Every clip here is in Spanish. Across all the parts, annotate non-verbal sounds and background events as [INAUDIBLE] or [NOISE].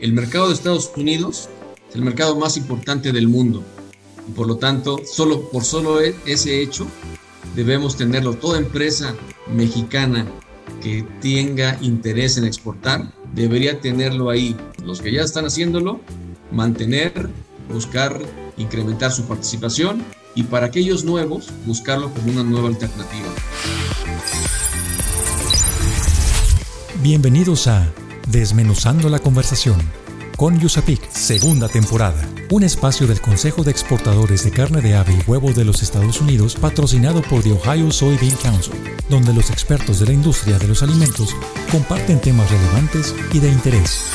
el mercado de Estados Unidos es el mercado más importante del mundo. Y por lo tanto, solo, por solo e, ese hecho, debemos tenerlo. Toda empresa mexicana que tenga interés en exportar debería tenerlo ahí. Los que ya están haciéndolo, mantener, buscar incrementar su participación y para aquellos nuevos, buscarlo como una nueva alternativa. Bienvenidos a Desmenuzando la conversación con Yusapik, segunda temporada, un espacio del Consejo de Exportadores de Carne de Ave y Huevo de los Estados Unidos patrocinado por The Ohio Soybean Council, donde los expertos de la industria de los alimentos comparten temas relevantes y de interés.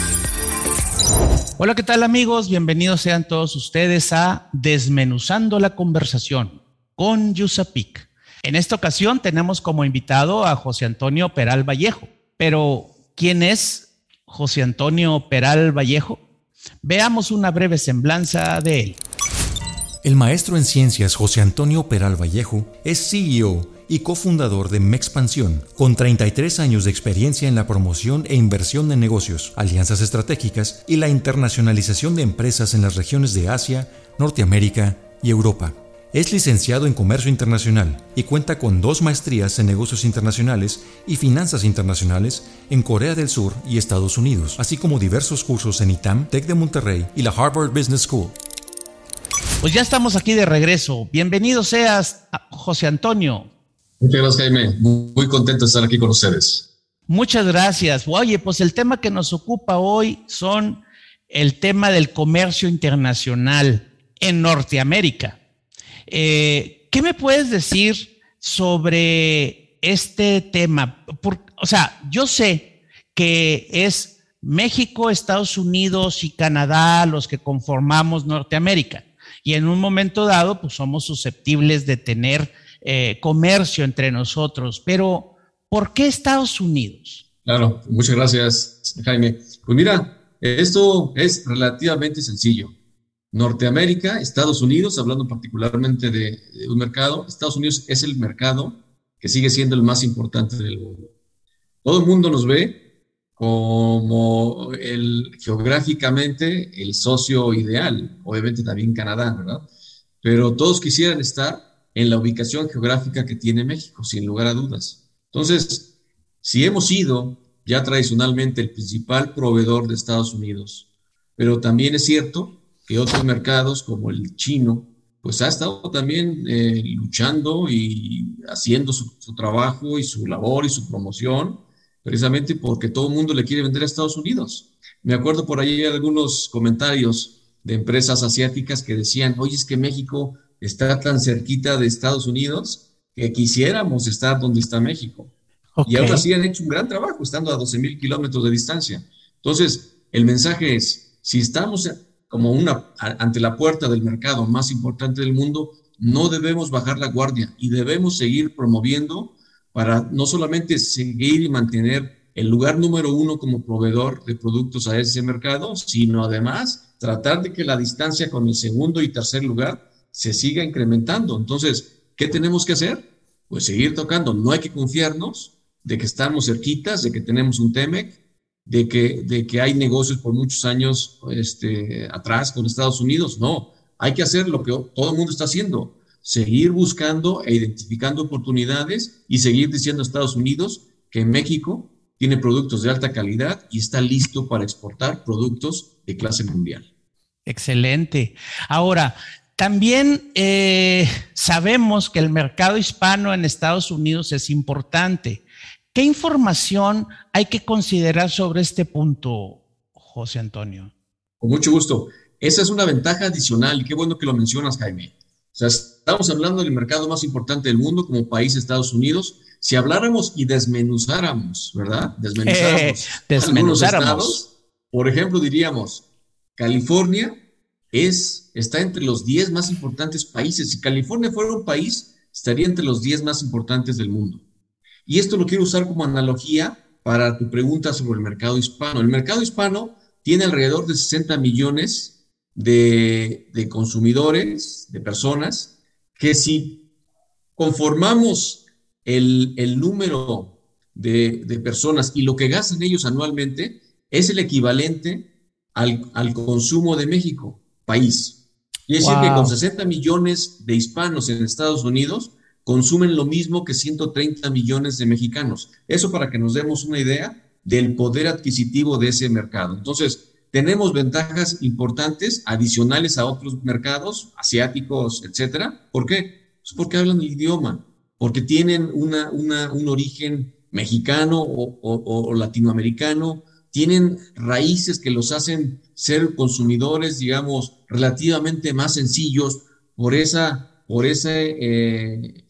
Hola, ¿qué tal amigos? Bienvenidos sean todos ustedes a Desmenuzando la conversación con Yusapik. En esta ocasión tenemos como invitado a José Antonio Peral Vallejo, pero ¿quién es José Antonio Peral Vallejo? Veamos una breve semblanza de él. El maestro en ciencias José Antonio Peral Vallejo es CEO y cofundador de Mexpansión, con 33 años de experiencia en la promoción e inversión de negocios, alianzas estratégicas y la internacionalización de empresas en las regiones de Asia, Norteamérica y Europa. Es licenciado en Comercio Internacional y cuenta con dos maestrías en negocios internacionales y finanzas internacionales en Corea del Sur y Estados Unidos, así como diversos cursos en ITAM, TEC de Monterrey y la Harvard Business School. Pues ya estamos aquí de regreso. Bienvenido seas, José Antonio. Muchas gracias, Jaime. Muy contento de estar aquí con ustedes. Muchas gracias. Oye, pues el tema que nos ocupa hoy son el tema del comercio internacional en Norteamérica. Eh, ¿Qué me puedes decir sobre este tema? o sea, yo sé que es México, Estados Unidos y Canadá los que conformamos Norteamérica. Y en un momento dado, pues somos susceptibles de tener eh, comercio entre nosotros. Pero, ¿por qué Estados Unidos? Claro, muchas gracias, Jaime. Pues mira, esto es relativamente sencillo. Norteamérica, Estados Unidos, hablando particularmente de, un mercado, Estados Unidos es el mercado que sigue siendo el más importante del mundo. Todo el mundo nos ve como el geográficamente el socio ideal, obviamente también Canadá, ¿verdad? Pero todos quisieran estar en la ubicación geográfica que tiene México, sin lugar a dudas. Entonces, si hemos sido ya tradicionalmente el principal proveedor de Estados Unidos, pero también es cierto que otros mercados como el chino, pues ha estado también eh, luchando y haciendo su, trabajo y su labor y su promoción, precisamente porque todo el mundo le quiere vender a Estados Unidos. Me acuerdo por ahí algunos comentarios de empresas asiáticas que decían, oye, es que México está tan cerquita de Estados Unidos que quisiéramos estar donde está México. Y ahora sí han hecho un gran trabajo estando a 12 mil kilómetros de distancia. Entonces, el mensaje es, si estamos como una ante la puerta del mercado más importante del mundo, no debemos bajar la guardia y debemos seguir promoviendo para no solamente seguir y mantener el lugar número uno como proveedor de productos a ese mercado, sino además tratar de que la distancia con el segundo y tercer lugar se siga incrementando. Entonces, ¿qué tenemos que hacer? Pues seguir tocando. No hay que confiarnos de que estamos cerquitas, de que tenemos un TEMEC, de que, de que hay negocios por muchos años este, atrás con Estados Unidos. No, hay que hacer lo que todo el mundo está haciendo, seguir buscando e identificando oportunidades y seguir diciendo a Estados Unidos que México tiene productos de alta calidad y está listo para exportar productos de clase mundial. Excelente. Ahora, también eh, sabemos que el mercado hispano en Estados Unidos es importante. ¿Qué información hay que considerar sobre este punto, José Antonio? Con mucho gusto. Esa es una ventaja adicional y qué bueno que lo mencionas, Jaime. O sea, estamos hablando del mercado más importante del mundo como país Estados Unidos. Si habláramos y desmenuzáramos, ¿verdad? Desmenuzáramos. desmenuzáramos. por ejemplo, diríamos, California es, está entre los 10 más importantes países. Si California fuera un país, estaría entre los 10 más importantes del mundo. Y esto lo quiero usar como analogía para tu pregunta sobre el mercado hispano. El mercado hispano tiene alrededor de 60 millones de, consumidores, de personas, que si conformamos el, número de, de, personas y lo que gastan ellos anualmente, es el equivalente al, al consumo de México, país. Y es decir, que con 60 millones de hispanos en Estados Unidos, consumen lo mismo que 130 millones de mexicanos. Eso para que nos demos una idea del poder adquisitivo de ese mercado. Entonces, tenemos ventajas importantes adicionales a otros mercados asiáticos, etcétera. ¿Por qué? Pues porque hablan el idioma, porque tienen una, un origen mexicano o, latinoamericano, tienen raíces que los hacen ser consumidores, digamos, relativamente más sencillos por, esa, por ese eh,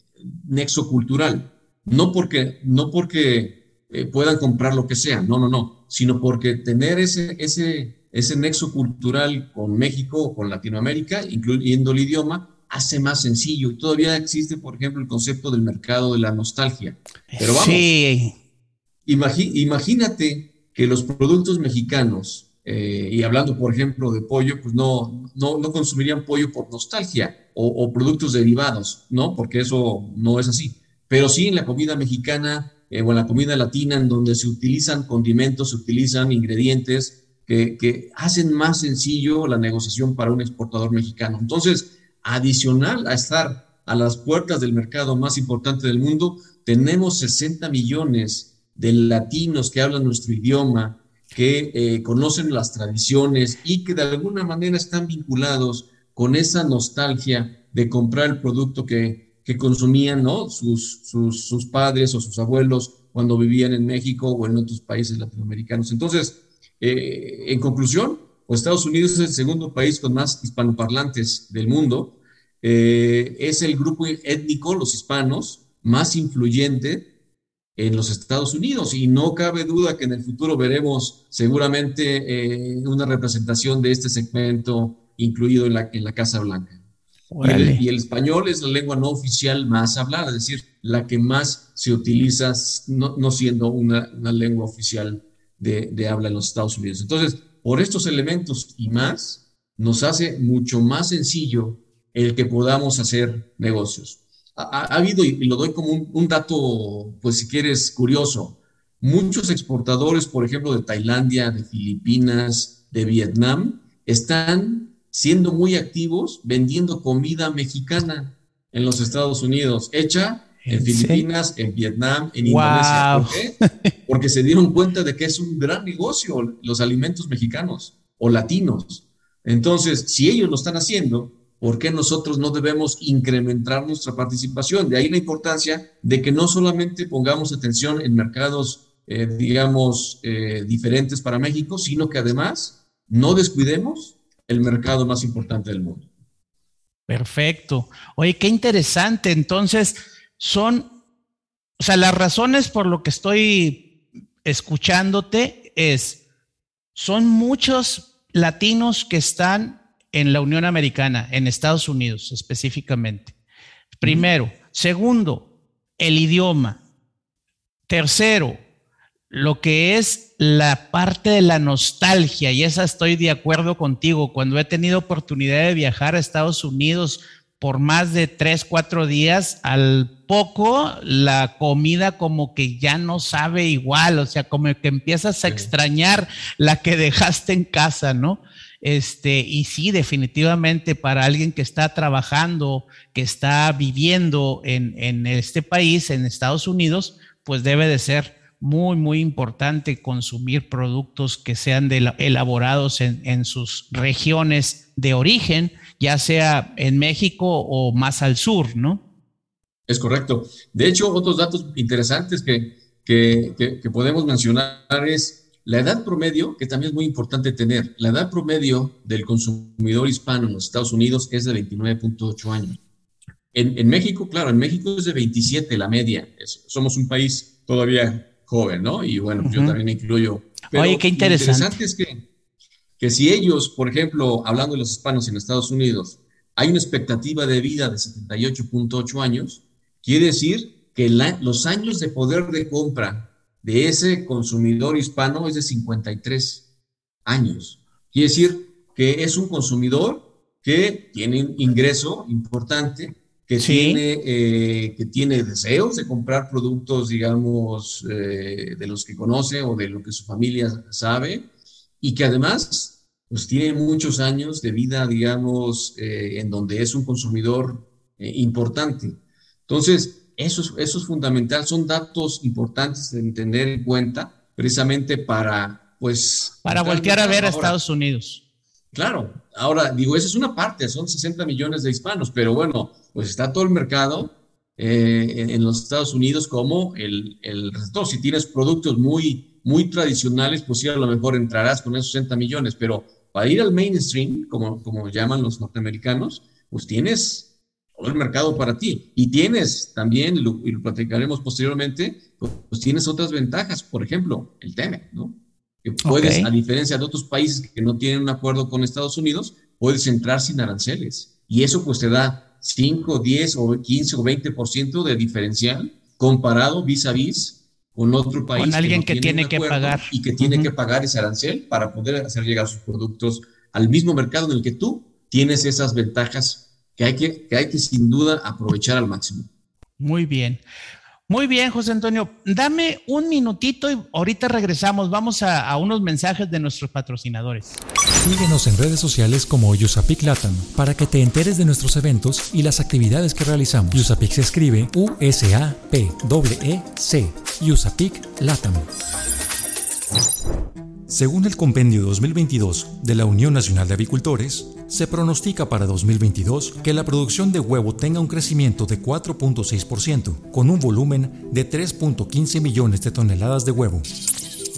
nexo cultural. No porque, no porque eh, puedan comprar lo que sea, no, no, no, sino porque tener ese, ese, ese nexo cultural con México o con Latinoamérica, incluyendo el idioma, hace más sencillo. Y todavía existe, por ejemplo, el concepto del mercado de la nostalgia. Pero vamos, imagínate que los productos mexicanos, eh, y hablando, por ejemplo, de pollo, pues no, no, no consumirían pollo por nostalgia o, productos derivados, ¿no? Porque eso no es así. Pero sí en la comida mexicana eh, o en la comida latina, en donde se utilizan condimentos, se utilizan ingredientes que, que hacen más sencillo la negociación para un exportador mexicano. Entonces, adicional a estar a las puertas del mercado más importante del mundo, tenemos 60 millones de latinos que hablan nuestro idioma, que eh, conocen las tradiciones y que de alguna manera están vinculados con esa nostalgia de comprar el producto que, que consumían ¿no? sus, sus, sus, padres o sus abuelos cuando vivían en México o en otros países latinoamericanos. Entonces, eh, en conclusión, pues Estados Unidos es el segundo país con más hispanoparlantes del mundo. Eh, es el grupo étnico, los hispanos, más influyente en los Estados Unidos y no cabe duda que en el futuro veremos seguramente eh, una representación de este segmento incluido en la, en la Casa Blanca. Y el, español es la lengua no oficial más hablada, es decir, la que más se utiliza, no, no siendo una, una, lengua oficial de, de habla en los Estados Unidos. Entonces, por estos elementos y más, nos hace mucho más sencillo el que podamos hacer negocios. Ha, habido, y lo doy como un, dato, pues si quieres, curioso, muchos exportadores, por ejemplo, de Tailandia, de Filipinas, de Vietnam, están siendo muy activos vendiendo comida mexicana en los Estados Unidos, hecha en Filipinas, en Vietnam, en Indonesia. ¿Por qué? Porque se dieron cuenta de que es un gran negocio los alimentos mexicanos o latinos. Entonces, si ellos lo están haciendo, ¿por qué nosotros no debemos incrementar nuestra participación? De ahí la importancia de que no solamente pongamos atención en mercados, eh, digamos, eh, diferentes para México, sino que además no descuidemos el mercado más importante del mundo. Perfecto. Oye, qué interesante. Entonces, son, o sea, las razones por lo que estoy escuchándote es, son muchos latinos que están en la Unión Americana, en Estados Unidos específicamente. Primero. Segundo, el idioma. Tercero, lo que es la parte de la nostalgia, y esa estoy de acuerdo contigo, cuando he tenido oportunidad de viajar a Estados Unidos por más de tres, cuatro días, al poco la comida como que ya no sabe igual, o sea, como que empiezas a extrañar la que [LAUGHS] dejaste en casa, ¿no? Este, y sí, definitivamente para alguien que está trabajando, que está viviendo en, en este país, en Estados Unidos, pues debe de ser muy, muy importante consumir productos que sean elaborados en, en sus regiones de origen ya sea en México o más al sur, ¿no? Es correcto. De hecho, otros datos interesantes que, que, que, podemos mencionar es la edad promedio, que también es muy importante tener. La edad promedio del consumidor hispano en los Estados Unidos es de 29.8 años. En, en, México, claro, en México es de 27 la media. somos un país todavía joven, ¿no? Y bueno, yo también incluyo. Oye, qué interesante. Lo interesante es que que si ellos, por ejemplo, hablando de los hispanos en Estados Unidos, hay una expectativa de vida de 78.8 años, quiere decir que los años de poder de compra de ese consumidor hispano es de 53 años. Quiere decir que es un consumidor que tiene un ingreso importante, que, tiene, eh, que tiene deseos de comprar productos, digamos, eh, de los que conoce o de lo que su familia sabe, y que además pues tiene muchos años de vida, digamos, eh, en donde es un consumidor eh, importante. Entonces, eso es, eso es fundamental, son datos importantes de tener en cuenta precisamente para, pues... Para voltear a ver a Estados Unidos. Claro, ahora digo, esa es una parte, son 60 millones de hispanos, pero bueno, pues está todo el mercado eh, en, los Estados Unidos como el, el receptor. Si tienes productos muy, muy tradicionales, pues sí, a lo mejor entrarás con esos 60 millones, pero para ir al mainstream, como, como llaman los norteamericanos, pues tienes el mercado para ti. Y tienes también, y lo platicaremos posteriormente, pues, tienes otras ventajas, por ejemplo, el TEME, ¿no? Que puedes, a diferencia de otros países que no tienen un acuerdo con Estados Unidos, puedes entrar sin aranceles. Y eso pues te da 5, 10 o 15 o 20% de diferencial comparado vis a vis con otro país. Con alguien que, tiene que pagar. Y que tiene que pagar ese arancel para poder hacer llegar sus productos al mismo mercado en el que tú tienes esas ventajas que hay que, que, hay que sin duda aprovechar al máximo. Muy bien. Muy bien, José Antonio. Dame un minutito y ahorita regresamos. Vamos a, a, unos mensajes de nuestros patrocinadores. Síguenos en redes sociales como Usapic Latam para que te enteres de nuestros eventos y las actividades que realizamos. Usapic se escribe U-S-A-P-E-C. Usapic Latam. Según el Compendio 2022 de la Unión Nacional de Avicultores, se pronostica para 2022 que la producción de huevo tenga un crecimiento de 4.6%, con un volumen de 3.15 millones de toneladas de huevo.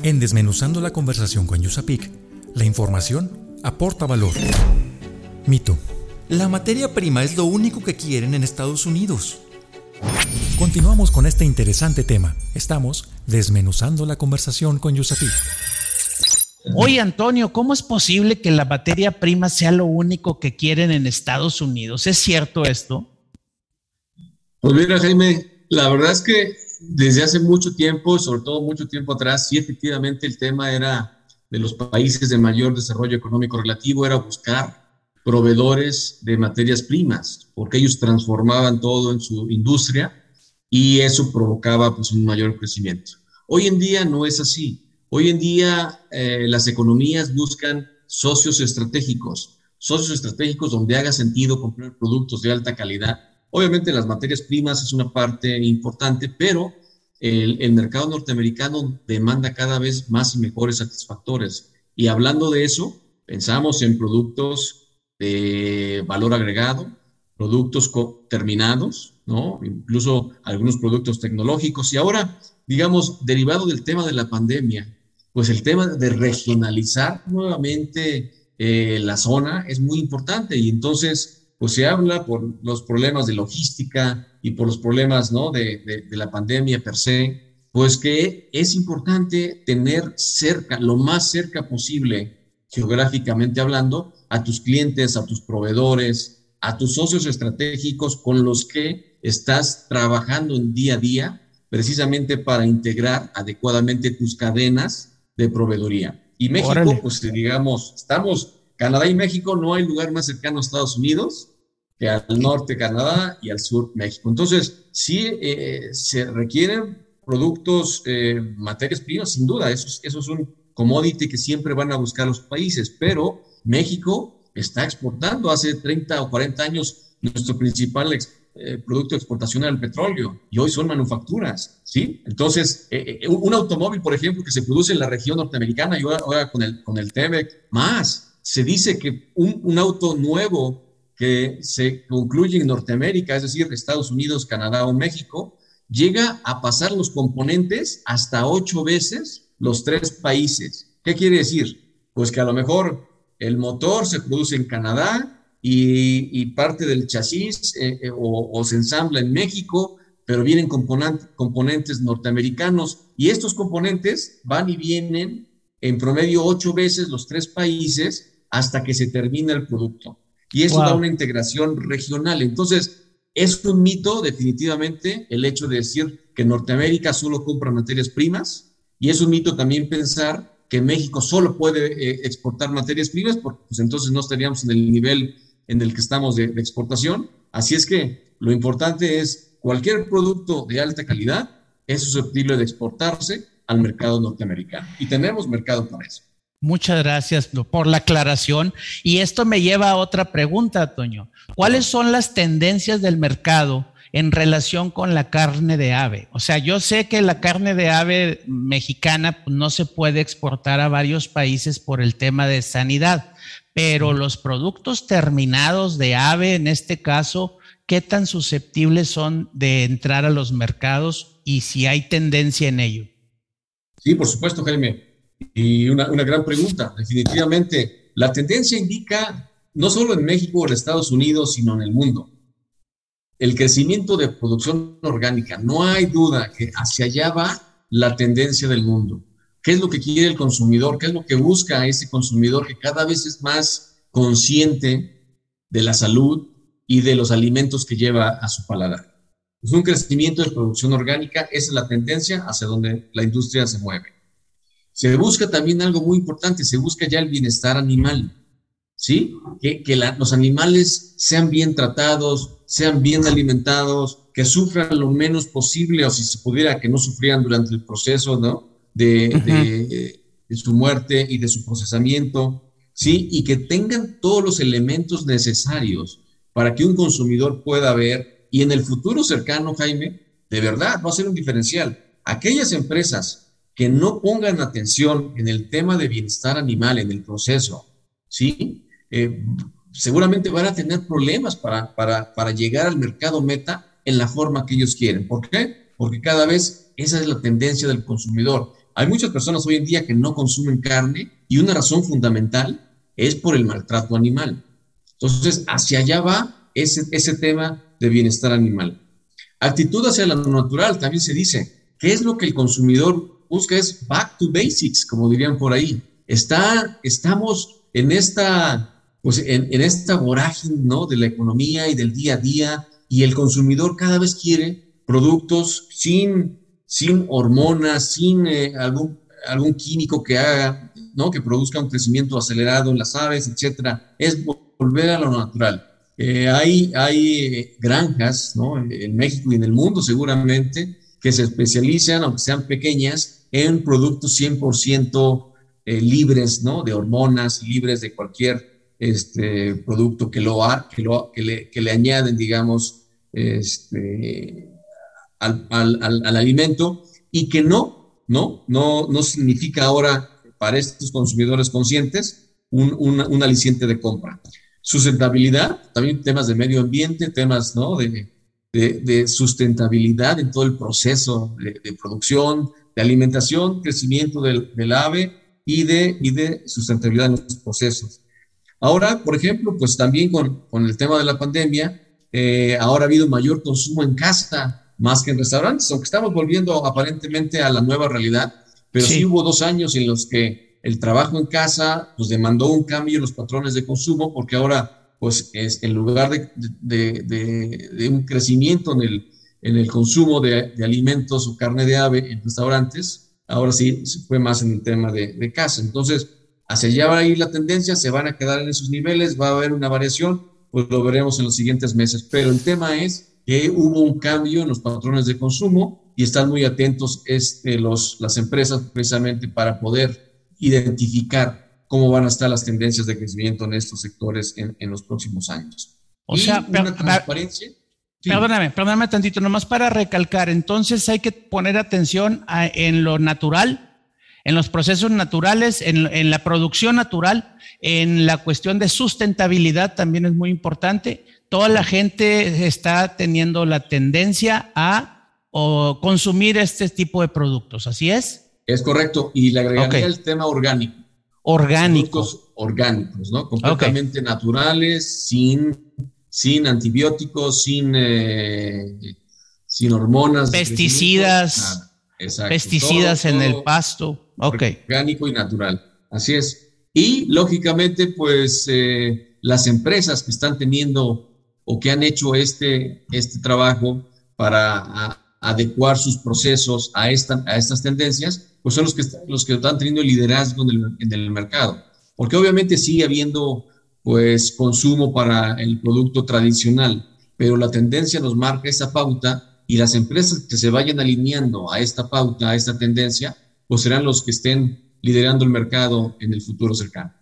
En Desmenuzando la conversación con Yusapic, la información aporta valor. Mito. La materia prima es lo único que quieren en Estados Unidos. Continuamos con este interesante tema. Estamos desmenuzando la conversación con Yusapic. Oye, Antonio, ¿cómo es posible que la materia prima sea lo único que quieren en Estados Unidos? ¿Es cierto esto? Pues mira, Jaime, la verdad es que desde hace mucho tiempo, sobre todo mucho tiempo atrás, sí efectivamente el tema era de los países de mayor desarrollo económico relativo, era buscar proveedores de materias primas, porque ellos transformaban todo en su industria y eso provocaba pues un mayor crecimiento. Hoy en día no es así. Hoy en día eh, las economías buscan socios estratégicos, socios estratégicos donde haga sentido comprar productos de alta calidad. Obviamente las materias primas es una parte importante, pero el, mercado norteamericano demanda cada vez más y mejores satisfactores. Y hablando de eso, pensamos en productos de valor agregado, productos terminados, ¿no? Incluso algunos productos tecnológicos. Y ahora, digamos, derivado del tema de la pandemia, pues el tema de regionalizar nuevamente eh, la zona es muy importante y entonces pues se habla por los problemas de logística y por los problemas ¿no? de, de, la pandemia per se, pues que es importante tener cerca, lo más cerca posible, geográficamente hablando, a tus clientes, a tus proveedores, a tus socios estratégicos con los que estás trabajando en día a día, precisamente para integrar adecuadamente tus cadenas de proveeduría. Y México, pues digamos, estamos, Canadá y México, no hay lugar más cercano a Estados Unidos que al norte Canadá y al sur México. Entonces, sí eh, se requieren productos, eh, materias primas, sin duda, eso, eso es un commodity que siempre van a buscar los países, pero México está exportando hace 30 o 40 años nuestro principal eh, producto de exportación era petróleo y hoy son manufacturas, ¿sí? Entonces, eh, eh, un automóvil, por ejemplo, que se produce en la región norteamericana y ahora, con el, con el TEMEC, más, se dice que un, un, auto nuevo que se concluye en Norteamérica, es decir, Estados Unidos, Canadá o México, llega a pasar los componentes hasta ocho veces los tres países. ¿Qué quiere decir? Pues que a lo mejor el motor se produce en Canadá, y, parte del chasis eh, eh, o, se ensambla en México, pero vienen componentes norteamericanos y estos componentes van y vienen en promedio ocho veces los tres países hasta que se termina el producto. Y eso da una integración regional. Entonces, es un mito definitivamente el hecho de decir que Norteamérica solo compra materias primas y es un mito también pensar que México solo puede eh, exportar materias primas porque pues, entonces no estaríamos en el nivel en el que estamos de, exportación. Así es que lo importante es cualquier producto de alta calidad es susceptible de exportarse al mercado norteamericano y tenemos mercado para eso. Muchas gracias por la aclaración. Y esto me lleva a otra pregunta, Toño. ¿Cuáles son las tendencias del mercado en relación con la carne de ave? O sea, yo sé que la carne de ave mexicana no se puede exportar a varios países por el tema de sanidad, pero los productos terminados de ave, en este caso, ¿qué tan susceptibles son de entrar a los mercados y si hay tendencia en ello? Sí, por supuesto, Jaime. Y una, gran pregunta. Definitivamente, la tendencia indica, no solo en México o en Estados Unidos, sino en el mundo, el crecimiento de producción orgánica. No hay duda que hacia allá va la tendencia del mundo. ¿Qué es lo que quiere el consumidor? ¿Qué es lo que busca ese consumidor que cada vez es más consciente de la salud y de los alimentos que lleva a su paladar? Es un crecimiento de producción orgánica, esa es la tendencia hacia donde la industria se mueve. Se busca también algo muy importante, se busca ya el bienestar animal, ¿sí? Que, los animales sean bien tratados, sean bien alimentados, que sufran lo menos posible o si se pudiera que no sufrieran durante el proceso, ¿no? De, de su muerte y de su procesamiento, ¿sí? Y que tengan todos los elementos necesarios para que un consumidor pueda ver y en el futuro cercano, Jaime, de verdad va a ser un diferencial. Aquellas empresas que no pongan atención en el tema de bienestar animal, en el proceso, ¿sí? Eh, seguramente van a tener problemas para, para, para llegar al mercado meta en la forma que ellos quieren. ¿Por qué? Porque cada vez esa es la tendencia del consumidor. Hay muchas personas hoy en día que no consumen carne y una razón fundamental es por el maltrato animal. Entonces, hacia allá va ese, ese tema de bienestar animal. Actitud hacia lo natural, también se dice, ¿qué es lo que el consumidor busca es back to basics, como dirían por ahí. Está, estamos en esta, pues en, esta vorágine, ¿no? De la economía y del día a día, y el consumidor cada vez quiere productos sin, sin hormonas, sin eh, algún, algún químico que haga, ¿no? Que produzca un crecimiento acelerado en las aves, etcétera. Es volver a lo natural. Eh, hay, hay granjas, ¿no? En México y en el mundo seguramente, que se especializan, aunque sean pequeñas, en productos 100% eh, libres ¿no? de hormonas, libres de cualquier este, producto que, lo, que, lo, le, que le añaden, digamos, este, al, al, al, alimento y que no, no, no, no significa ahora para estos consumidores conscientes un, un aliciente de compra. Sustentabilidad, también temas de medio ambiente, temas ¿no? de, de, sustentabilidad en todo el proceso de, producción, de alimentación, crecimiento del, del ave y de, y de sustentabilidad en los procesos. Ahora, por ejemplo, pues también con, con el tema de la pandemia, eh, ahora ha habido mayor consumo en casa más que en restaurantes, aunque estamos volviendo aparentemente a la nueva realidad, pero sí, hubo dos años en los que el trabajo en casa pues demandó un cambio en los patrones de consumo porque ahora pues es en lugar de, un crecimiento en el, en el consumo de, alimentos o carne de ave en restaurantes, ahora sí se fue más en el tema de, casa. Entonces, hacia allá va a ir la tendencia, se van a quedar en esos niveles, va a haber una variación, pues lo veremos en los siguientes meses. Pero el tema es que hubo un cambio en los patrones de consumo y están muy atentos este, los, las empresas precisamente para poder identificar cómo van a estar las tendencias de crecimiento en estos sectores en, los próximos años. O sea, una transparencia. Perdóname, perdóname tantito, nomás para recalcar, entonces hay que poner atención en lo natural, en los procesos naturales, en, en, la producción natural, en la cuestión de sustentabilidad también es muy importante. Toda la gente está teniendo la tendencia a o consumir este tipo de productos, ¿así es? Es correcto, y le agregaría el tema orgánico orgánicos. orgánicos, ¿no? Completamente naturales, sin, sin antibióticos, sin, eh, sin hormonas. Pesticidas. Pesticidas en el pasto. Ok. Orgánico y natural. Así es. Y lógicamente, pues eh, las empresas que están teniendo o que han hecho este, este trabajo para adecuar sus procesos a, esta, a estas tendencias, pues son los que, los que están teniendo liderazgo en el, en el mercado. Porque obviamente sigue habiendo pues consumo para el producto tradicional, pero la tendencia nos marca esa pauta y las empresas que se vayan alineando a esta pauta, a esta tendencia, pues serán los que estén liderando el mercado en el futuro cercano.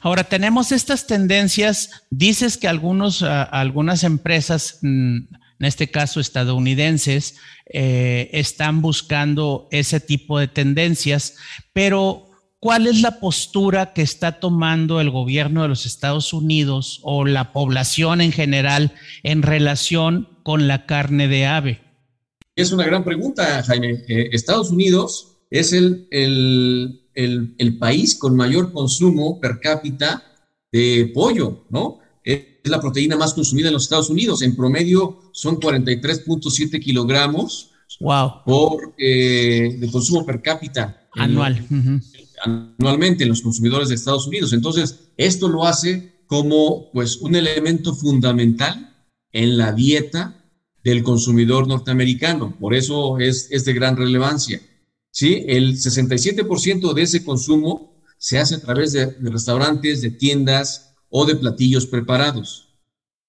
Ahora, tenemos estas tendencias, dices que algunos, algunas empresas, mm, en este caso estadounidenses, eh, están buscando ese tipo de tendencias, pero ¿cuál es la postura que está tomando el gobierno de los Estados Unidos o la población en general en relación con la carne de ave? Es una gran pregunta, Jaime. Eh, Estados Unidos es el, el, país con mayor consumo per cápita de pollo, ¿no? Es la proteína más consumida en los Estados Unidos. En promedio son 43.7 kilogramos wow. por, eh, de consumo per cápita. Anual. Anualmente en los consumidores de Estados Unidos. Entonces, esto lo hace como pues un elemento fundamental en la dieta del consumidor norteamericano. Por eso es, es de gran relevancia. ¿Sí? El 67% de ese consumo se hace a través de, restaurantes, de tiendas o de platillos preparados.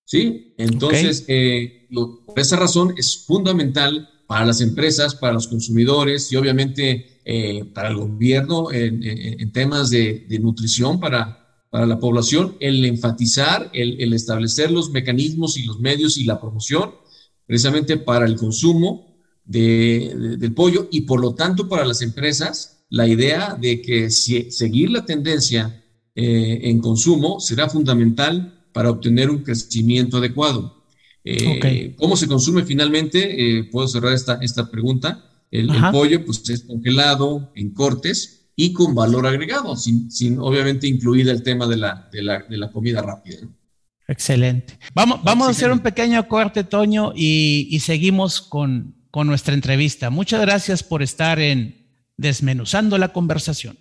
¿sí? Entonces, eh, por esa razón es fundamental para las empresas, para los consumidores y obviamente eh, para el gobierno en, temas de, nutrición para, para la población, el enfatizar, el, el establecer los mecanismos y los medios y la promoción precisamente para el consumo del pollo y por lo tanto para las empresas la idea de que seguir la tendencia eh, en consumo será fundamental para obtener un crecimiento adecuado. Eh, ¿Cómo se consume finalmente? Eh, puedo cerrar esta, esta pregunta. El, pollo pues es congelado en cortes y con valor agregado, sin, sin obviamente incluida el tema de la, de la, de la comida rápida. Excelente. Vamos, vamos a hacer un pequeño corte, Toño, y, seguimos con, con nuestra entrevista. Muchas gracias por estar en Desmenuzando la conversación.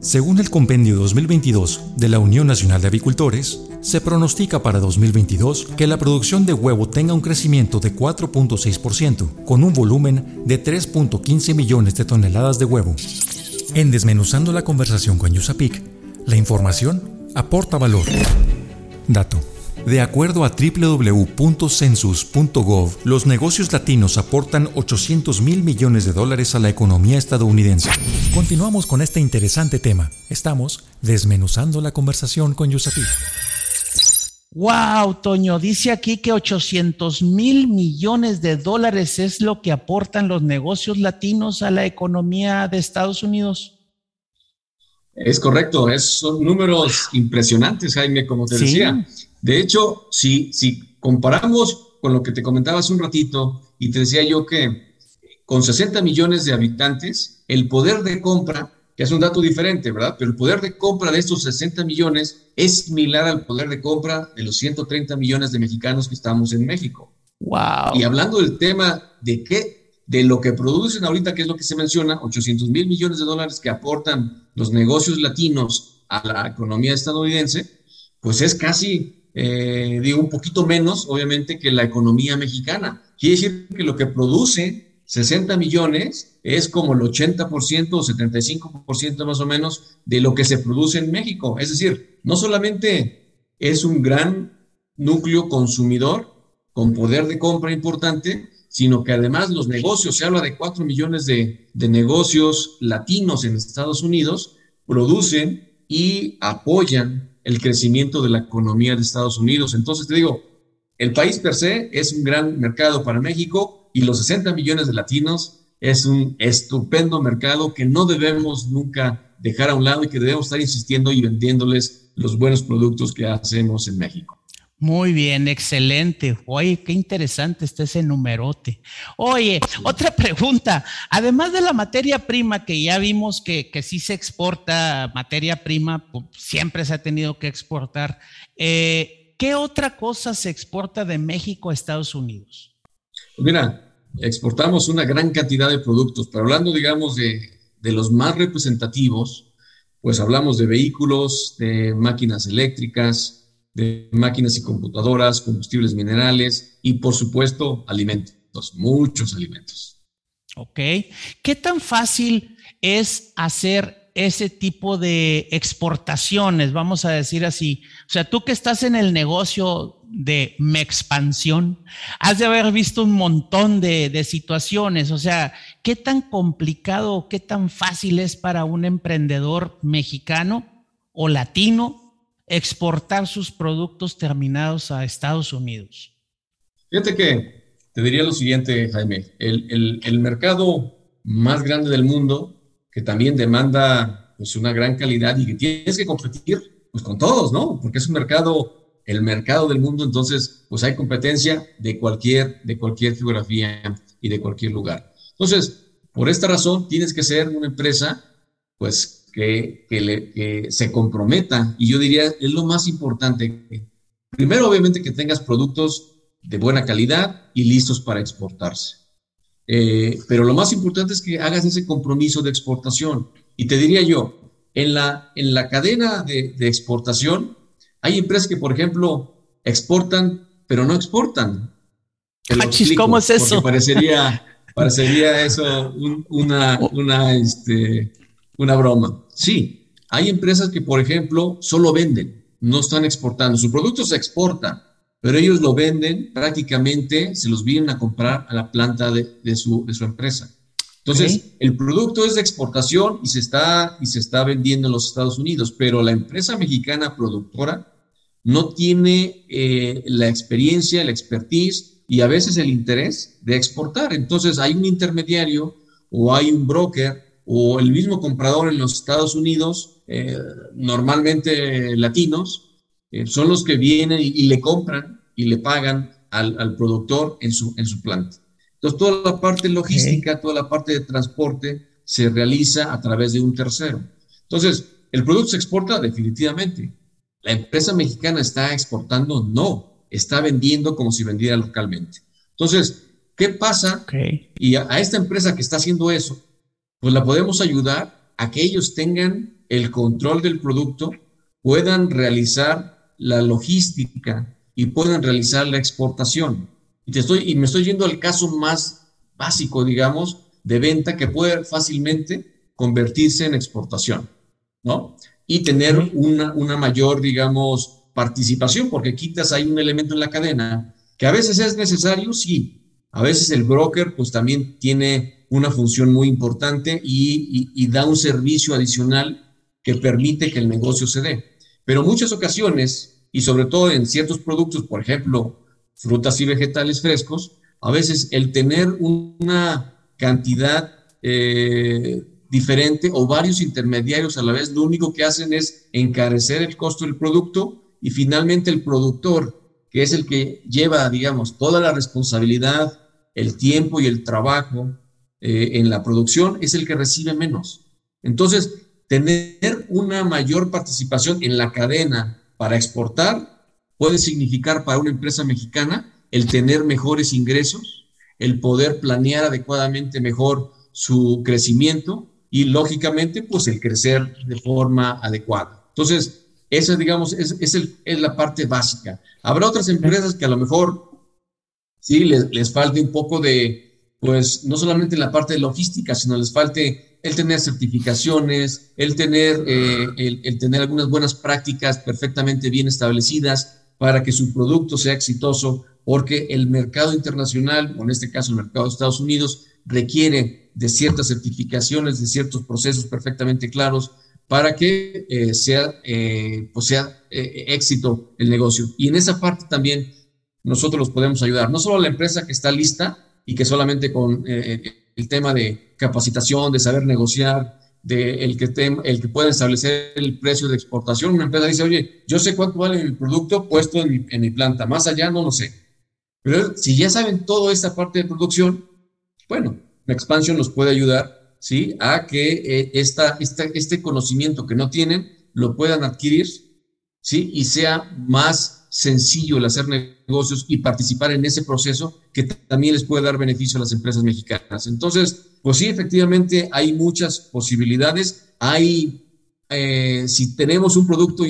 Según el Compendio 2022 de la Unión Nacional de Avicultores, se pronostica para 2022 que la producción de huevo tenga un crecimiento de 4.6%, con un volumen de 3.15 millones de toneladas de huevo. En Desmenuzando la conversación con Yusapik, la información aporta valor. Dato. De acuerdo a www.census.gov, los negocios latinos aportan 800 mil millones de dólares a la economía estadounidense. Continuamos con este interesante tema. Estamos desmenuzando la conversación con Yusapi. Wow, Toño, dice aquí que 800 mil millones de dólares es lo que aportan los negocios latinos a la economía de Estados Unidos. Es correcto, es, son números impresionantes, Jaime, como te decía. De hecho, si, si comparamos con lo que te comentaba hace un ratito y te decía yo que con 60 millones de habitantes, el poder de compra, que es un dato diferente, ¿verdad? Pero el poder de compra de estos 60 millones es similar al poder de compra de los 130 millones de mexicanos que estamos en México. Wow. Y hablando del tema de qué de lo que producen ahorita, que es lo que se menciona, 800 mil millones de dólares que aportan los negocios latinos a la economía estadounidense, pues es casi, eh, digo, un poquito menos, obviamente, que la economía mexicana. Quiere decir que lo que produce 60 millones es como el 80% o 75% más o menos de lo que se produce en México. Es decir, no solamente es un gran núcleo consumidor con poder de compra importante, sino que además los negocios, se habla de 4 millones de, negocios latinos en Estados Unidos, producen y apoyan el crecimiento de la economía de Estados Unidos. Entonces te digo, el país per se es un gran mercado para México y los 60 millones de latinos es un estupendo mercado que no debemos nunca dejar a un lado y que debemos estar insistiendo y vendiéndoles los buenos productos que hacemos en México. Muy bien, excelente. Oye, qué interesante está ese numerote. Oye, otra pregunta. Además de la materia prima, que ya vimos que, que sí se exporta materia prima, pues, siempre se ha tenido que exportar, eh, ¿qué otra cosa se exporta de México a Estados Unidos? Mira, exportamos una gran cantidad de productos, pero hablando, digamos, de, de los más representativos, pues hablamos de vehículos, de máquinas eléctricas, de máquinas y computadoras, combustibles minerales y, por supuesto, alimentos, muchos alimentos. Ok. ¿Qué tan fácil es hacer ese tipo de exportaciones, vamos a decir así. O sea, tú que estás en el negocio de expansión, has de haber visto un montón de, de situaciones. O sea, ¿qué tan complicado qué tan fácil es para un emprendedor mexicano o latino exportar sus productos terminados a Estados Unidos? Fíjate que te diría lo siguiente, Jaime. El, mercado más grande del mundo, que también demanda pues, una gran calidad y que tienes que competir pues, con todos, ¿no? Porque es un mercado, el mercado del mundo, entonces pues hay competencia de cualquier, de cualquier geografía y de cualquier lugar. Entonces, por esta razón, tienes que ser una empresa pues que, que se comprometa y yo diría, es lo más importante. Primero, obviamente, que tengas productos de buena calidad y listos para exportarse. Eh, pero lo más importante es que hagas ese compromiso de exportación. Y te diría yo, en la, en la cadena de, exportación, hay empresas que, por ejemplo, exportan, pero no exportan. ¿Cómo es eso? Parecería, [LAUGHS] parecería eso una, una, este, una broma. Sí, hay empresas que, por ejemplo, solo venden, no están exportando. Su producto se exporta, pero ellos lo venden prácticamente, se los vienen a comprar a la planta de, su, de su, empresa. Entonces, el producto es de exportación y se, está, y se está vendiendo en los Estados Unidos, pero la empresa mexicana productora no tiene eh, la experiencia, la expertise y a veces el interés de exportar. Entonces, hay un intermediario o hay un broker o el mismo comprador en los Estados Unidos, eh, normalmente latinos, eh, son los que vienen y, le compran y le pagan al, productor en su, en su planta. Entonces, toda la parte logística, toda la parte de transporte se realiza a través de un tercero. Entonces, ¿el producto se exporta? Definitivamente. ¿La empresa mexicana está exportando? No, está vendiendo como si vendiera localmente. Entonces, ¿qué pasa? Y a, a, esta empresa que está haciendo eso, pues la podemos ayudar a que ellos tengan el control del producto, puedan realizar la logística y puedan realizar la exportación. Y, te estoy, y me estoy yendo al caso más básico, digamos, de venta que puede fácilmente convertirse en exportación, ¿no? Y tener una, una mayor, digamos, participación, porque quitas ahí un elemento en la cadena que a veces es necesario, sí. A veces el broker, pues también tiene una función muy importante y, da un servicio adicional que permite que el negocio se dé. Pero muchas ocasiones, y sobre todo en ciertos productos, por ejemplo, frutas y vegetales frescos, a veces el tener una cantidad eh, diferente o varios intermediarios a la vez, lo único que hacen es encarecer el costo del producto y finalmente el productor, que es el que lleva, digamos, toda la responsabilidad, el tiempo y el trabajo eh, en la producción, es el que recibe menos. Entonces, tener una mayor participación en la cadena para exportar puede significar para una empresa mexicana el tener mejores ingresos, el poder planear adecuadamente mejor su crecimiento y lógicamente pues el crecer de forma adecuada. Entonces, esa digamos es, es, la parte básica. Habrá otras empresas que a lo mejor sí les, les falte un poco de, pues no solamente en la parte de logística, sino les falte el tener certificaciones, el tener, eh, el, tener algunas buenas prácticas perfectamente bien establecidas para que su producto sea exitoso, porque el mercado internacional, o en este caso el mercado de Estados Unidos, requiere de ciertas certificaciones, de ciertos procesos perfectamente claros para que eh, sea, eh, pues sea éxito el negocio. Y en esa parte también nosotros los podemos ayudar, no solo a la empresa que está lista y que solamente con el tema de capacitación, de saber negociar, de el que, el que pueda establecer el precio de exportación. Una empresa dice, oye, yo sé cuánto vale el producto puesto en mi, planta, más allá no lo sé. Pero si ya saben toda esta parte de producción, bueno, la expansión los puede ayudar, ¿sí? A que eh, esta, este conocimiento que no tienen lo puedan adquirir, ¿sí? Y sea más sencillo el hacer negocios y participar en ese proceso que también les puede dar beneficio a las empresas mexicanas. Entonces, pues sí, efectivamente hay muchas posibilidades. Hay, eh, si tenemos un producto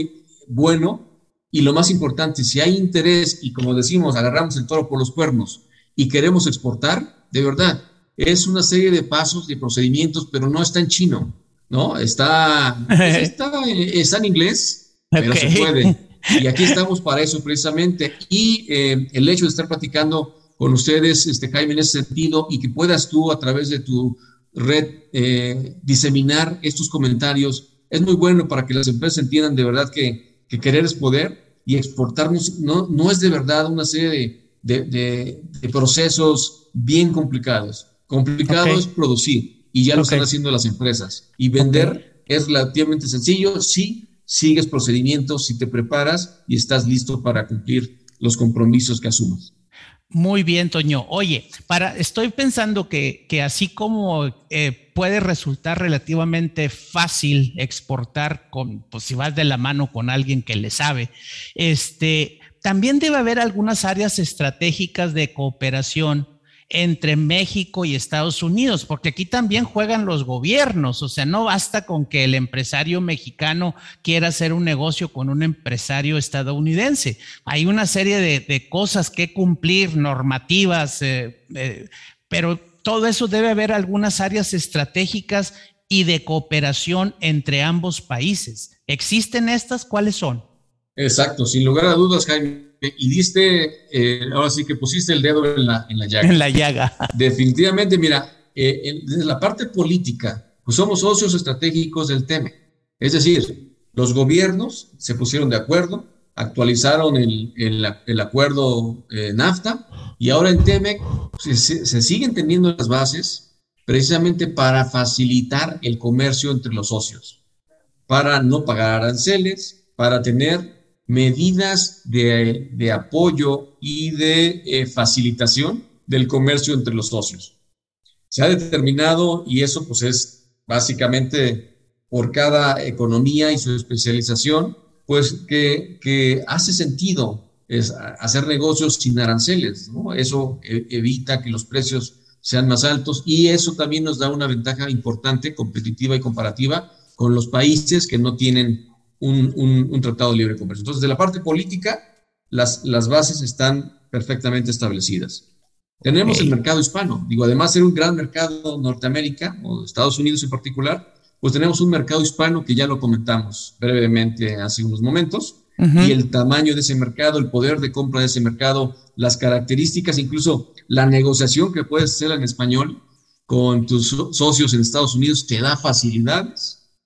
bueno y lo más importante, si hay interés y como decimos, agarramos el toro por los cuernos y queremos exportar, de verdad, es una serie de pasos, de procedimientos, pero no está en chino. ¿no? Está, [LAUGHS] está, está en inglés, pero se puede. Y aquí estamos para eso precisamente. Y eh, el hecho de estar platicando con ustedes, este, Jaime, en ese sentido, y que puedas tú a través de tu red eh, diseminar estos comentarios, es muy bueno para que las empresas entiendan de verdad que, que querer es poder y exportarnos no, no es de verdad una serie de, de, procesos bien complicados. Complicado es producir y ya lo están haciendo las empresas. Y vender es relativamente sencillo, sí, sigues procedimientos, si te preparas y estás listo para cumplir los compromisos que asumas. Muy bien, Toño. Oye, para, estoy pensando que, que así como eh, puede resultar relativamente fácil exportar con, pues si vas de la mano con alguien que le sabe, este, también debe haber algunas áreas estratégicas de cooperación entre México y Estados Unidos, porque aquí también juegan los gobiernos, o sea, no basta con que el empresario mexicano quiera hacer un negocio con un empresario estadounidense. Hay una serie de, cosas que cumplir, normativas, eh, eh, pero todo eso debe haber algunas áreas estratégicas y de cooperación entre ambos países. ¿Existen estas? ¿Cuáles son? Exacto, sin lugar a dudas, Jaime y diste, eh, ahora sí que pusiste el dedo en la, en la llaga. En la llaga. Definitivamente, mira, eh, desde la parte política, pues somos socios estratégicos del TEME. Es decir, los gobiernos se pusieron de acuerdo, actualizaron el, el, acuerdo eh, NAFTA y ahora en TEMEC se, se siguen teniendo las bases precisamente para facilitar el comercio entre los socios, para no pagar aranceles, para tener medidas de, apoyo y de eh, facilitación del comercio entre los socios. Se ha determinado, y eso pues es básicamente por cada economía y su especialización, pues que, hace sentido es hacer negocios sin aranceles. Eso e, evita que los precios sean más altos y eso también nos da una ventaja importante, competitiva y comparativa con los países que no tienen un, tratado de libre comercio. Entonces, de la parte política, las, las bases están perfectamente establecidas. Tenemos el mercado hispano. Digo, además de ser un gran mercado Norteamérica, o Estados Unidos en particular, pues tenemos un mercado hispano que ya lo comentamos brevemente hace unos momentos. Y el tamaño de ese mercado, el poder de compra de ese mercado, las características, incluso la negociación que puedes hacer en español con tus socios en Estados Unidos, te da facilidades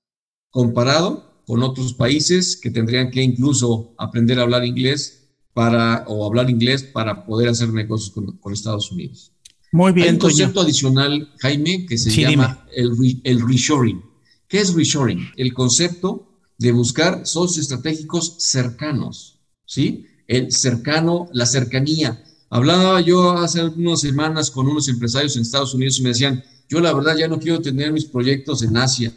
comparado con otros países que tendrían que incluso aprender a hablar inglés para, o hablar inglés para poder hacer negocios con, Estados Unidos. Muy bien. Hay un concepto adicional, Jaime, que se llama el, el reshoring. ¿Qué es reshoring? El concepto de buscar socios estratégicos cercanos, ¿sí? El cercano, la cercanía. Hablaba yo hace unas semanas con unos empresarios en Estados Unidos y me decían, yo la verdad ya no quiero tener mis proyectos en Asia,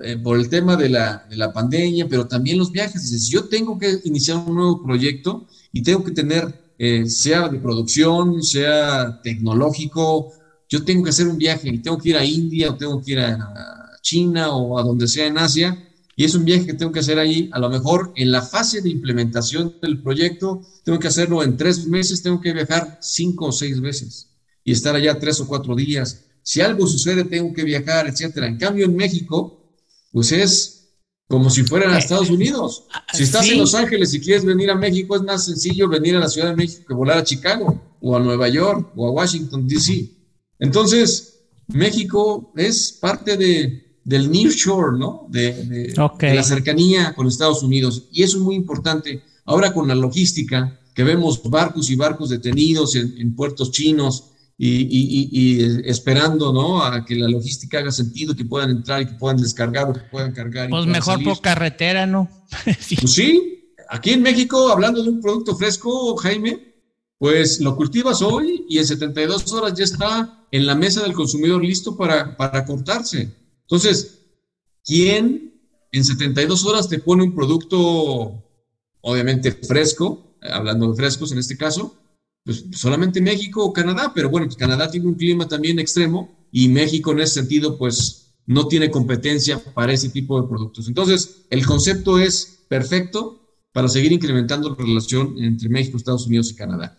eh, por el tema de la, de la, pandemia, pero también los viajes. Si yo tengo que iniciar un nuevo proyecto y tengo que tener, eh, sea de producción, sea tecnológico, yo tengo que hacer un viaje y tengo que ir a India o tengo que ir a China o a donde sea en Asia. Y es un viaje que tengo que hacer ahí, a lo mejor en la fase de implementación del proyecto, tengo que hacerlo en tres meses, tengo que viajar cinco o seis veces y estar allá tres o cuatro días. Si algo sucede, tengo que viajar, etcétera. En cambio, en México, pues es como si fueran a Estados Unidos. Si estás en Los Ángeles y quieres venir a México, es más sencillo venir a la Ciudad de México que volar a Chicago o a Nueva York o a Washington, D.C. Entonces, México es parte de, del Near Shore, ¿no? De, la cercanía con Estados Unidos. Y eso es muy importante. Ahora con la logística, que vemos barcos y barcos detenidos en puertos chinos, y, esperando ¿no? a que la logística haga sentido, que puedan entrar y que puedan descargar o que puedan cargar. Pues mejor por carretera, ¿no? [LAUGHS] Pues sí, aquí en México, hablando de un producto fresco, Jaime, pues lo cultivas hoy y en 72 horas ya está en la mesa del consumidor listo para, para cortarse. Entonces, ¿quién en 72 horas te pone un producto, obviamente fresco, hablando de frescos en este caso, pues solamente México o Canadá, pero bueno, pues Canadá tiene un clima también extremo y México en ese sentido pues no tiene competencia para ese tipo de productos. Entonces, el concepto es perfecto para seguir incrementando la relación entre México, Estados Unidos y Canadá.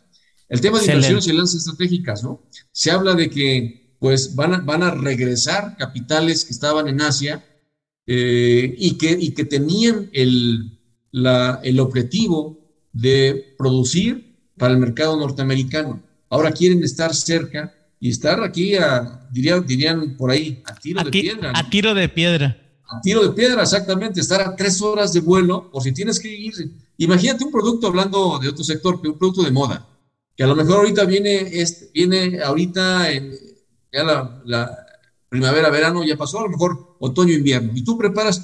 El tema de inversiones y alianzas estratégicas, ¿no? Se habla de que pues van a, van a regresar capitales que estaban en Asia eh, y, que, y que tenían el, el objetivo de producir para el mercado norteamericano. Ahora quieren estar cerca y estar aquí, a, dirían por ahí, a tiro de piedra. A tiro de piedra. A tiro de piedra, exactamente, estar a tres horas de vuelo, por si tienes que ir. Imagínate un producto, hablando de otro sector, un producto de moda, que a lo mejor ahorita viene, este, viene ahorita en, ya la, primavera, verano ya pasó, a lo mejor otoño, invierno, y tú preparas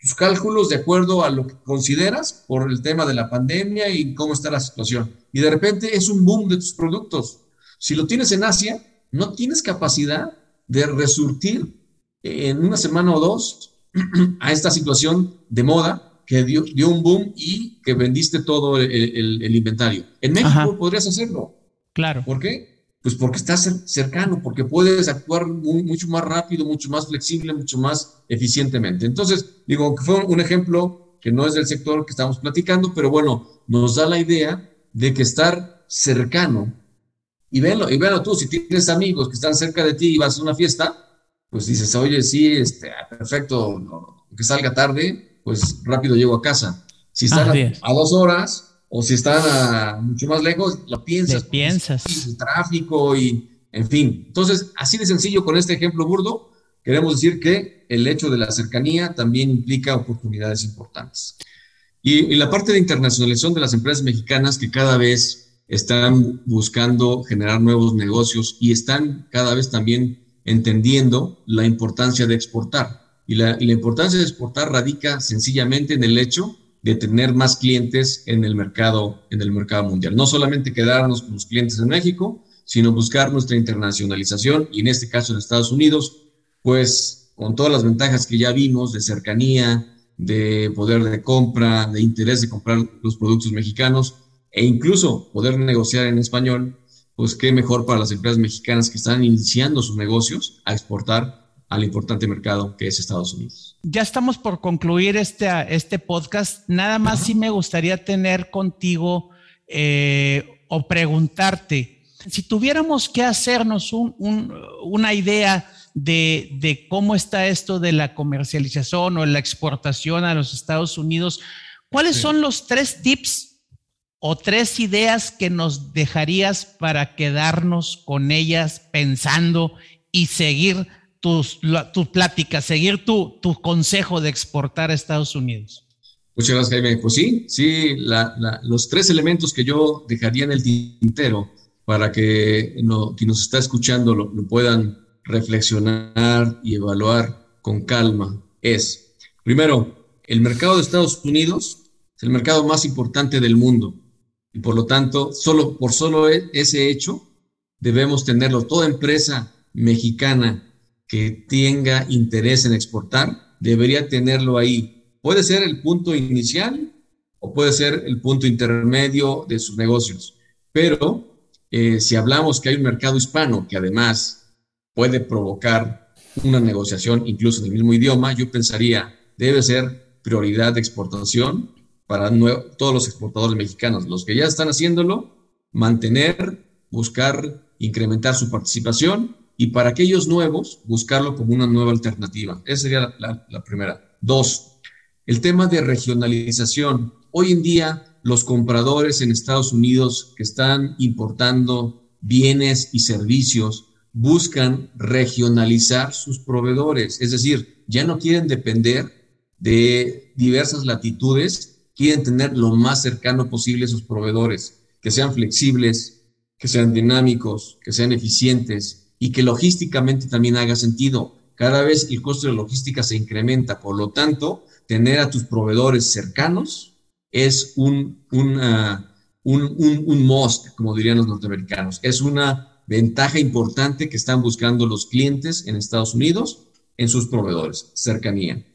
tus cálculos de acuerdo a lo que consideras por el tema de la pandemia y cómo está la situación. Y de repente es un boom de tus productos. Si lo tienes en Asia, no tienes capacidad de resurtir en una semana o dos [CLEARS THROAT] a esta situación de moda que dio, un boom y que vendiste todo el, inventario. En México podrías hacerlo. Claro. ¿Por qué? Pues porque estás cercano, porque puedes actuar mucho más rápido, mucho más flexible, mucho más eficientemente. Entonces, digo que fue un ejemplo que no es del sector que estamos platicando, pero bueno, nos da la idea de que estar cercano, y venlo, y venlo tú, si tienes amigos que están cerca de ti y vas a una fiesta, pues dices, oye, sí, este, ah, perfecto, que salga tarde, pues rápido llego a casa. Si están a, dos horas, o si están mucho más lejos, lo piensas. piensas. El tráfico y, en fin. Entonces, así de sencillo con este ejemplo burdo, queremos decir que el hecho de la cercanía también implica oportunidades importantes. Y, y la parte de internacionalización de las empresas mexicanas que cada vez están buscando generar nuevos negocios y están cada vez también entendiendo la importancia de exportar. Y la, y la importancia de exportar radica sencillamente en el hecho de tener más clientes en el mercado, en el mercado mundial. No solamente quedarnos con los clientes en México, sino buscar nuestra internacionalización y en este caso en Estados Unidos, pues con todas las ventajas que ya vimos de cercanía, de poder de compra, de interés de comprar los productos mexicanos e incluso poder negociar en español, pues qué mejor para las empresas mexicanas que están iniciando sus negocios a exportar al importante mercado que es Estados Unidos. Ya estamos por concluir este, este podcast. Nada más si me gustaría tener contigo eh, o preguntarte, si tuviéramos que hacernos una idea de, cómo está esto de la comercialización o la exportación a los Estados Unidos, ¿cuáles son los tres tips o tres ideas que nos dejarías para quedarnos con ellas pensando y seguir tus, tu plática, seguir tu, tu consejo de exportar a Estados Unidos? Muchas gracias, Jaime. Pues sí, sí, los tres elementos que yo dejaría en el tintero para que no, quien nos está escuchando lo, puedan reflexionar y evaluar con calma es, primero, el mercado de Estados Unidos es el mercado más importante del mundo y por lo tanto, solo, por solo e, ese hecho, debemos tenerlo. Toda empresa mexicana que tenga interés en exportar, debería tenerlo ahí. Puede ser el punto inicial o puede ser el punto intermedio de sus negocios. Pero eh, si hablamos que hay un mercado hispano que además puede provocar una negociación incluso en el mismo idioma, yo pensaría debe ser prioridad de exportación para todos los exportadores mexicanos. Los que ya están haciéndolo, mantener, buscar incrementar su participación y para aquellos nuevos, buscarlo como una nueva alternativa. Esa sería la, primera. Dos, el tema de regionalización. Hoy en día, los compradores en Estados Unidos que están importando bienes y servicios buscan regionalizar sus proveedores, es decir, ya no quieren depender de diversas latitudes, quieren tener lo más cercano posible a sus proveedores, que sean flexibles, que sean dinámicos, que sean eficientes, y que logísticamente también haga sentido. Cada vez el costo de logística se incrementa, por lo tanto, tener a tus proveedores cercanos es un, un, un, un must, como dirían los norteamericanos. Es una ventaja importante que están buscando los clientes en Estados Unidos en sus proveedores, cercanía.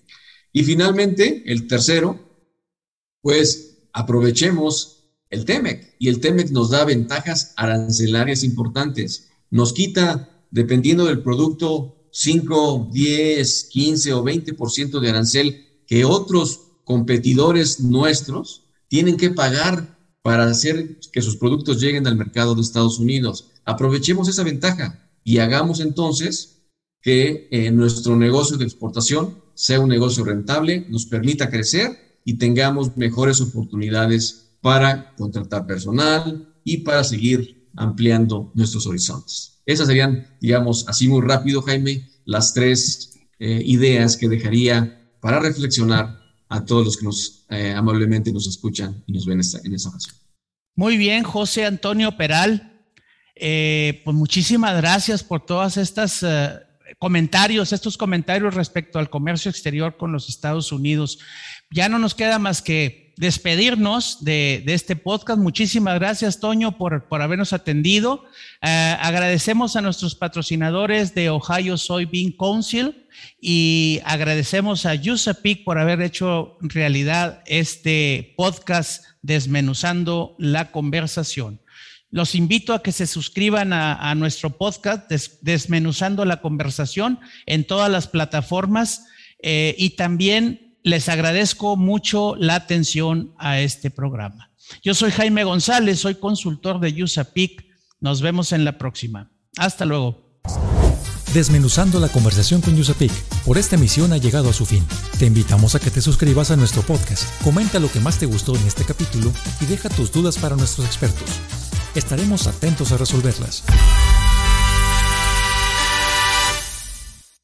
Y finalmente, el tercero, pues aprovechemos el TEMEC y el TEMEC nos da ventajas arancelarias importantes. Nos quita dependiendo del producto, 5, 10, 15 o 20% de arancel que otros competidores nuestros tienen que pagar para hacer que sus productos lleguen al mercado de Estados Unidos. Aprovechemos esa ventaja y hagamos entonces que eh, nuestro negocio de exportación sea un negocio rentable, nos permita crecer y tengamos mejores oportunidades para contratar personal y para seguir ampliando nuestros horizontes. Esas serían, digamos, así muy rápido, Jaime, las tres eh, ideas que dejaría para reflexionar a todos los que nos eh, amablemente nos escuchan y nos ven en esa ocasión. Muy bien, José Antonio Peral. Eh, pues muchísimas gracias por todas estas comentarios, estos comentarios respecto al comercio exterior con los Estados Unidos. Ya no nos queda más que despedirnos de, este podcast. Muchísimas gracias, Toño, por, por habernos atendido. Eh, agradecemos a nuestros patrocinadores de Ohio Soybean Council y agradecemos a USAPIC por haber hecho realidad este podcast desmenuzando la conversación. Los invito a que se suscriban a, nuestro podcast Desmenuzando la conversación en todas las plataformas eh, y también les agradezco mucho la atención a este programa. Yo soy Jaime González, soy consultor de USAPIC. Nos vemos en la próxima. Hasta luego. Desmenuzando la conversación con USAPIC. Por esta emisión ha llegado a su fin. Te invitamos a que te suscribas a nuestro podcast, comenta lo que más te gustó en este capítulo y deja tus dudas para nuestros expertos. Estaremos atentos a resolverlas.